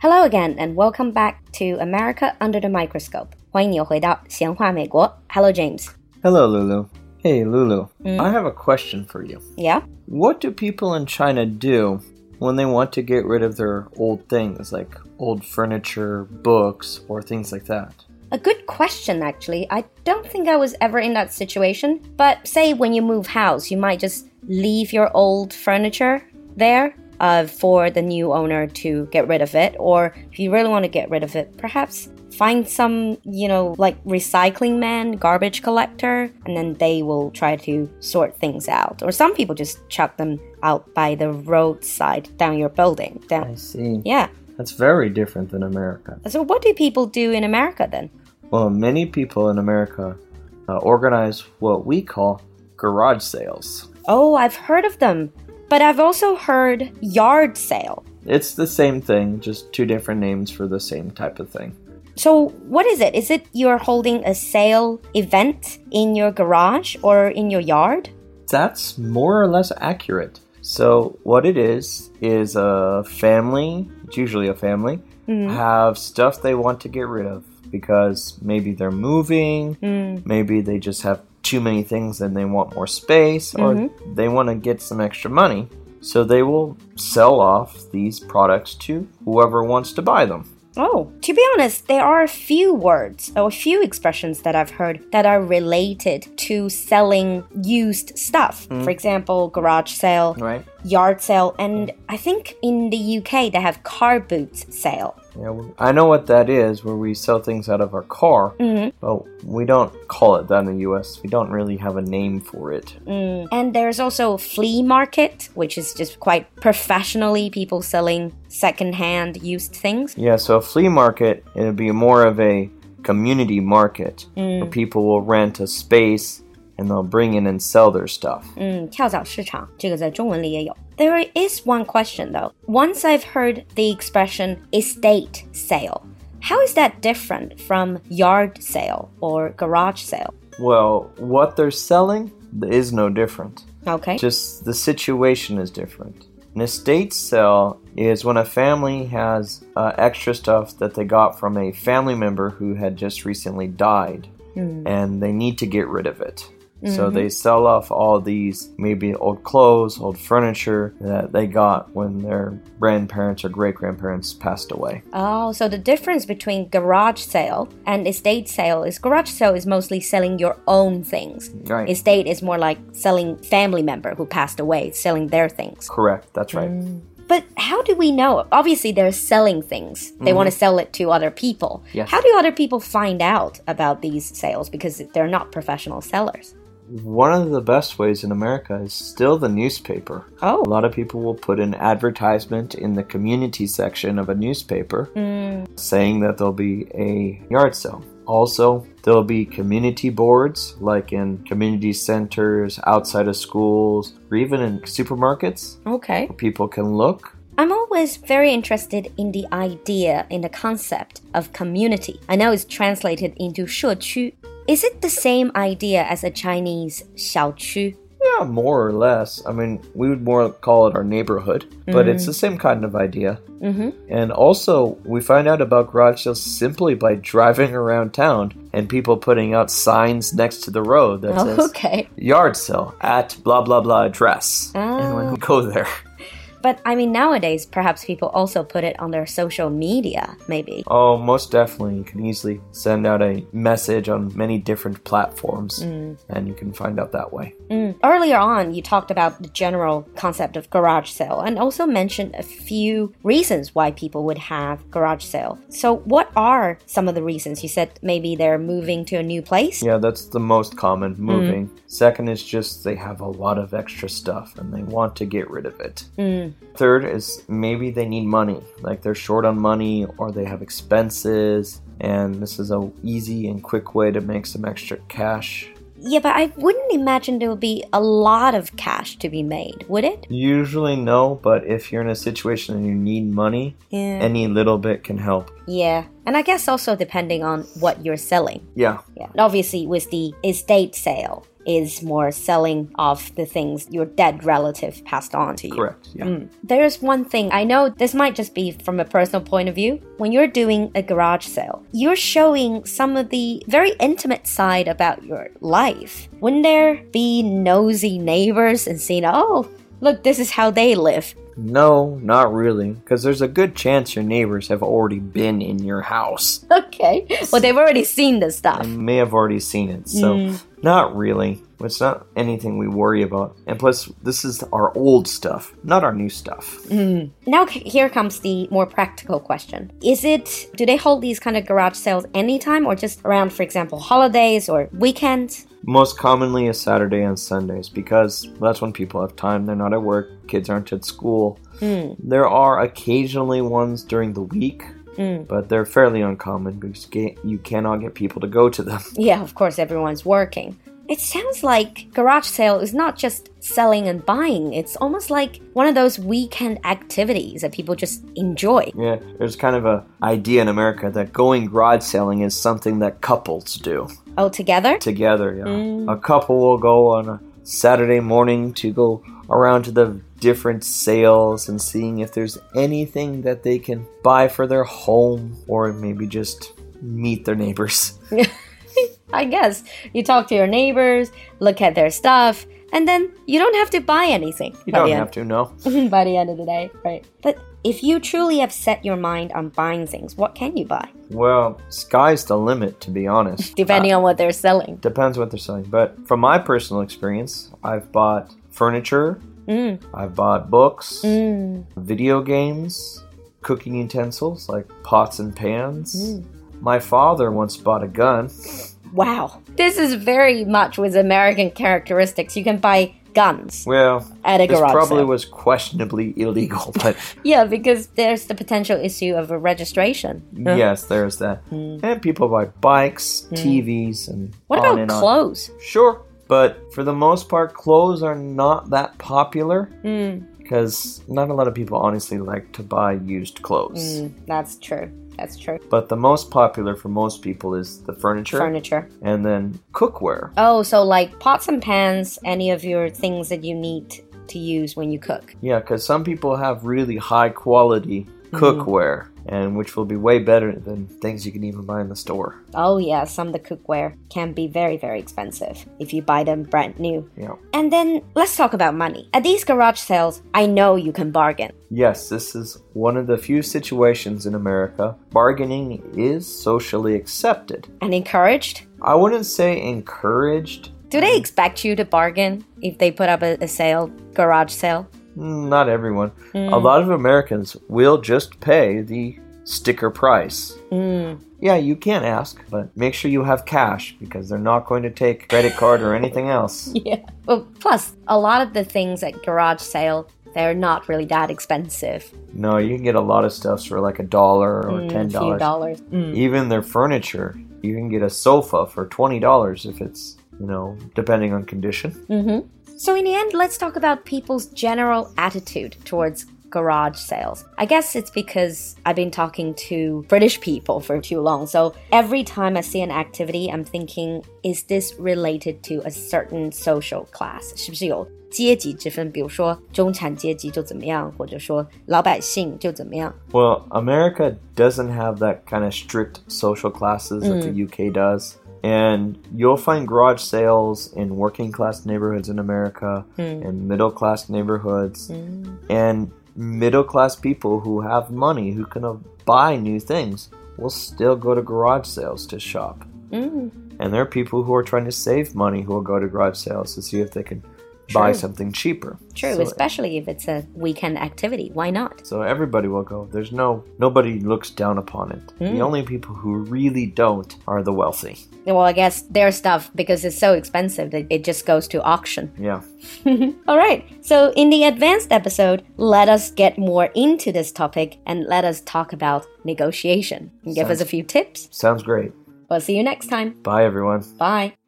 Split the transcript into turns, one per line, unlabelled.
Hello again, and welcome back to America Under the Microscope. 欢迎你回到闲话美国. Hello, James.
Hello, Lulu. Hey, Lulu. I have a question for you.
Yeah?
What do people in China do when they want to get rid of their old things, like old furniture, books, or things like that?
A good question, actually. I don't think I was ever in that situation. But say when you move house, you might just leave your old furniture there uh, for the new owner to get rid of it. Or if you really want to get rid of it, perhaps find some, you know, like recycling man, garbage collector, and then they will try to sort things out. Or some people just chuck them out by the roadside down your building. Down.
I see.
Yeah.
That's very different than America.
So what do people do in America then?
Well, many people in America uh, organize what we call garage sales.
Oh, I've heard of them. But I've also heard yard sale.
It's the same thing, just two different names for the same type of thing.
So, what is it? Is it you're holding a sale event in your garage or in your yard?
That's more or less accurate. So, what it is, is a family, it's usually a family, mm. have stuff they want to get rid of because maybe they're moving, mm. maybe they just have too many things and they want more space, or mm-hmm. they want to get some extra money. So, they will sell off these products to whoever wants to buy them.
Oh, to be honest, there are a few words or a few expressions that I've heard that are related to selling used stuff. For mm-hmm. example, garage sale,
Right?
Yard sale, and I think in the UK they have car boots sale.
Yeah, I know what that is, where we sell things out of our car, mm-hmm. but we don't call it that in the US. We don't really have a name for it. Mm.
And there's also flea market, which is just quite professionally people selling secondhand used things.
Yeah, so a flea market, it'll be more of a community market where mm. people will rent a space and they'll bring in and sell their stuff.
嗯，跳蚤市场这个在中文里也有。There is one question though. Once I've heard the expression estate sale. How is that different from yard sale or garage sale?
Well, what they're selling is no different.
Okay.
Just the situation is different. An estate sale is when a family has uh, extra stuff that they got from a family member who had just recently died and they need to get rid of it. So mm-hmm. they sell off all these maybe old clothes, old furniture that they got when their grandparents or great grandparents passed away.
Oh, so the difference between garage sale and estate sale is garage sale is mostly selling your own things.
Right.
Estate is more like selling family member who passed away, selling their things.
Correct, that's right. Mm.
But how do we know? Obviously, they're selling things. They want to mm-hmm. sell it to other people.
Yes.
How do other people find out about these sales? Because they're not professional sellers.
One of the best ways in America is still the newspaper.
Oh.
A lot of people will put an advertisement in the community section of a newspaper mm. saying that there'll be a yard sale. Also, there'll be community boards like in community centers, outside of schools, or even in supermarkets.
Okay.
People can look.
I'm always very interested in the idea, in the concept of community. I know it's translated into 社区. Is it the same idea as a Chinese 小区?
Yeah, more or less. I mean, we would more call it our neighborhood, but it's the same kind of idea. Mm-hmm. And also, we find out about garage sales simply by driving around town and people putting out signs next to the road that says
Okay.
yard sale at blah blah blah address. And when we go there,
But I mean, nowadays, perhaps people also put it on their social media, maybe.
oh, most definitely, you can easily send out a message on many different platforms, mm. and you can find out that way. Mm.
Earlier on, you talked about the general concept of garage sale and also mentioned a few reasons why people would have garage sale. So, what are some of the reasons? You said maybe they're moving to a new place.
Yeah, that's the most common mm. moving. Second is just they have a lot of extra stuff and they want to get rid of it. Third is maybe they need money, like they're short on money or they have expenses, and this is a easy and quick way to make some extra cash.
Yeah, but I wouldn't imagine there would be a lot of cash to be made, would it?
Usually no, but if you're in a situation and you need money,
Yeah.
any little bit can help.
Yeah. And I guess also depending on what you're selling.
Yeah,
Yeah. And obviously, with the estate sale, is more selling off the things your dead relative passed on to you.
Correct. Yeah. Mm.
There's one thing I know this might just be from a personal point of view. When you're doing a garage sale, you're showing some of the very intimate side about your life. Wouldn't there be nosy neighbors and seeing, oh, look, this is how they live?
No, not really, because there's a good chance your neighbors have already been in your house.
Okay. Well, they've already seen this stuff.
They may have already seen it, so mm. not really. It's not anything we worry about. And plus, this is our old stuff, not our new stuff.
Mm. Now, here comes the more practical question. Is it, do they hold these kind of garage sales anytime or just around, for example, holidays or weekends?
Most commonly is Saturday and Sundays because that's when people have time. They're not at work, kids aren't at school. Hmm. There are occasionally ones during the week, hmm. but they're fairly uncommon because you cannot get people to go to them.
Yeah, of course, everyone's working. It sounds like garage sale is not just selling and buying. It's almost like one of those weekend activities that people just enjoy.
Yeah, there's kind of a idea in America that going garage selling is something that couples do
Oh, together?
together. Yeah. Mm. A couple will go on a Saturday morning to go around to the different sales and seeing if there's anything that they can buy for their home or maybe just meet their neighbors.
I guess. You talk to your neighbors, look at their stuff, and then you don't have to buy anything.
You don't have to, no.
by the end of the day, right? But if you truly have set your mind on buying things, what can you buy?
Well, sky's the limit, to be honest.
Depending on what they're selling.
Depends what they're selling. But from my personal experience, I've bought furniture,
Mm.
I've bought books,
Mm.
video games, cooking utensils like pots and pans.
Mm.
My father once bought a gun.
Wow. This is very much with American characteristics. You can buy guns
Well,
at a
this
garage
probably
sale.
was questionably illegal, but
Yeah, because there's the potential issue of a registration.
Yes, there's that. And people buy bikes, TVs, and
Mm. What
on
about
and on.
clothes?
Sure, but for the most part, clothes are not that popular
Mm,
because not a lot of people honestly like to buy used clothes.
mm, that's true. That's true.
But the most popular for most people is the furniture,
Furniture.
and then cookware.
Oh, so like pots and pans, any of your things that you need to use when you cook.
Yeah, because some people have really high quality Mm-hmm. cookware, and which will be way better than things you can even buy in the store.
Oh, yeah, some of the cookware can be very, very expensive if you buy them brand new.
Yeah.
And then let's talk about money. At these garage sales, I know you can bargain.
Yes, this is one of the few situations in America bargaining is socially accepted.
And encouraged?
I wouldn't say encouraged.
Do they expect you to bargain if they put up a, a sale, garage sale?
Mm, Not everyone. A lot of Americans will just pay the sticker price.
Mm.
Yeah, you can ask, but make sure you have cash because they're not going to take credit card or anything else.
Yeah. Well, plus, a lot of the things at garage sale, they're not really that expensive.
No, you can get a lot of stuff for like a dollar or
Mm,
ten dollars.
dollars. Mm.
Even their furniture, you can get a sofa for twenty dollars if it's you know depending on condition.
hmm So, in the end, let's talk about people's general attitude towards garage sales. I guess it's because I've been talking to British people for too long. So, every time I see an activity, I'm thinking, is this related to a certain social class? 是不是有阶级之分？比如说中产阶级就怎么样，或者说老百姓就怎么样？
Well, America doesn't have that kind of strict social classes that the UK does. And you'll find garage sales in working class neighborhoods in America, in middle class neighborhoods, and middle class people who have money who can uh, buy new things will still go to garage sales to shop.
Mm.
And there are people who are trying to save money who will go to garage sales to see if they can buy something cheaper.
True,
So-
especially if it's a weekend activity. Why not?
so everybody will go. There's no nobody looks down upon it. The hmm. only people who really don't are the wealthy.
Well, I guess their stuff, because it's so expensive, that it just goes to auction.
Yeah.
All right, so in the advanced episode, let us get more into this topic and let us talk about negotiation. And give us a few tips.
Sounds great.
We'll see you next time.
Bye everyone.
Bye.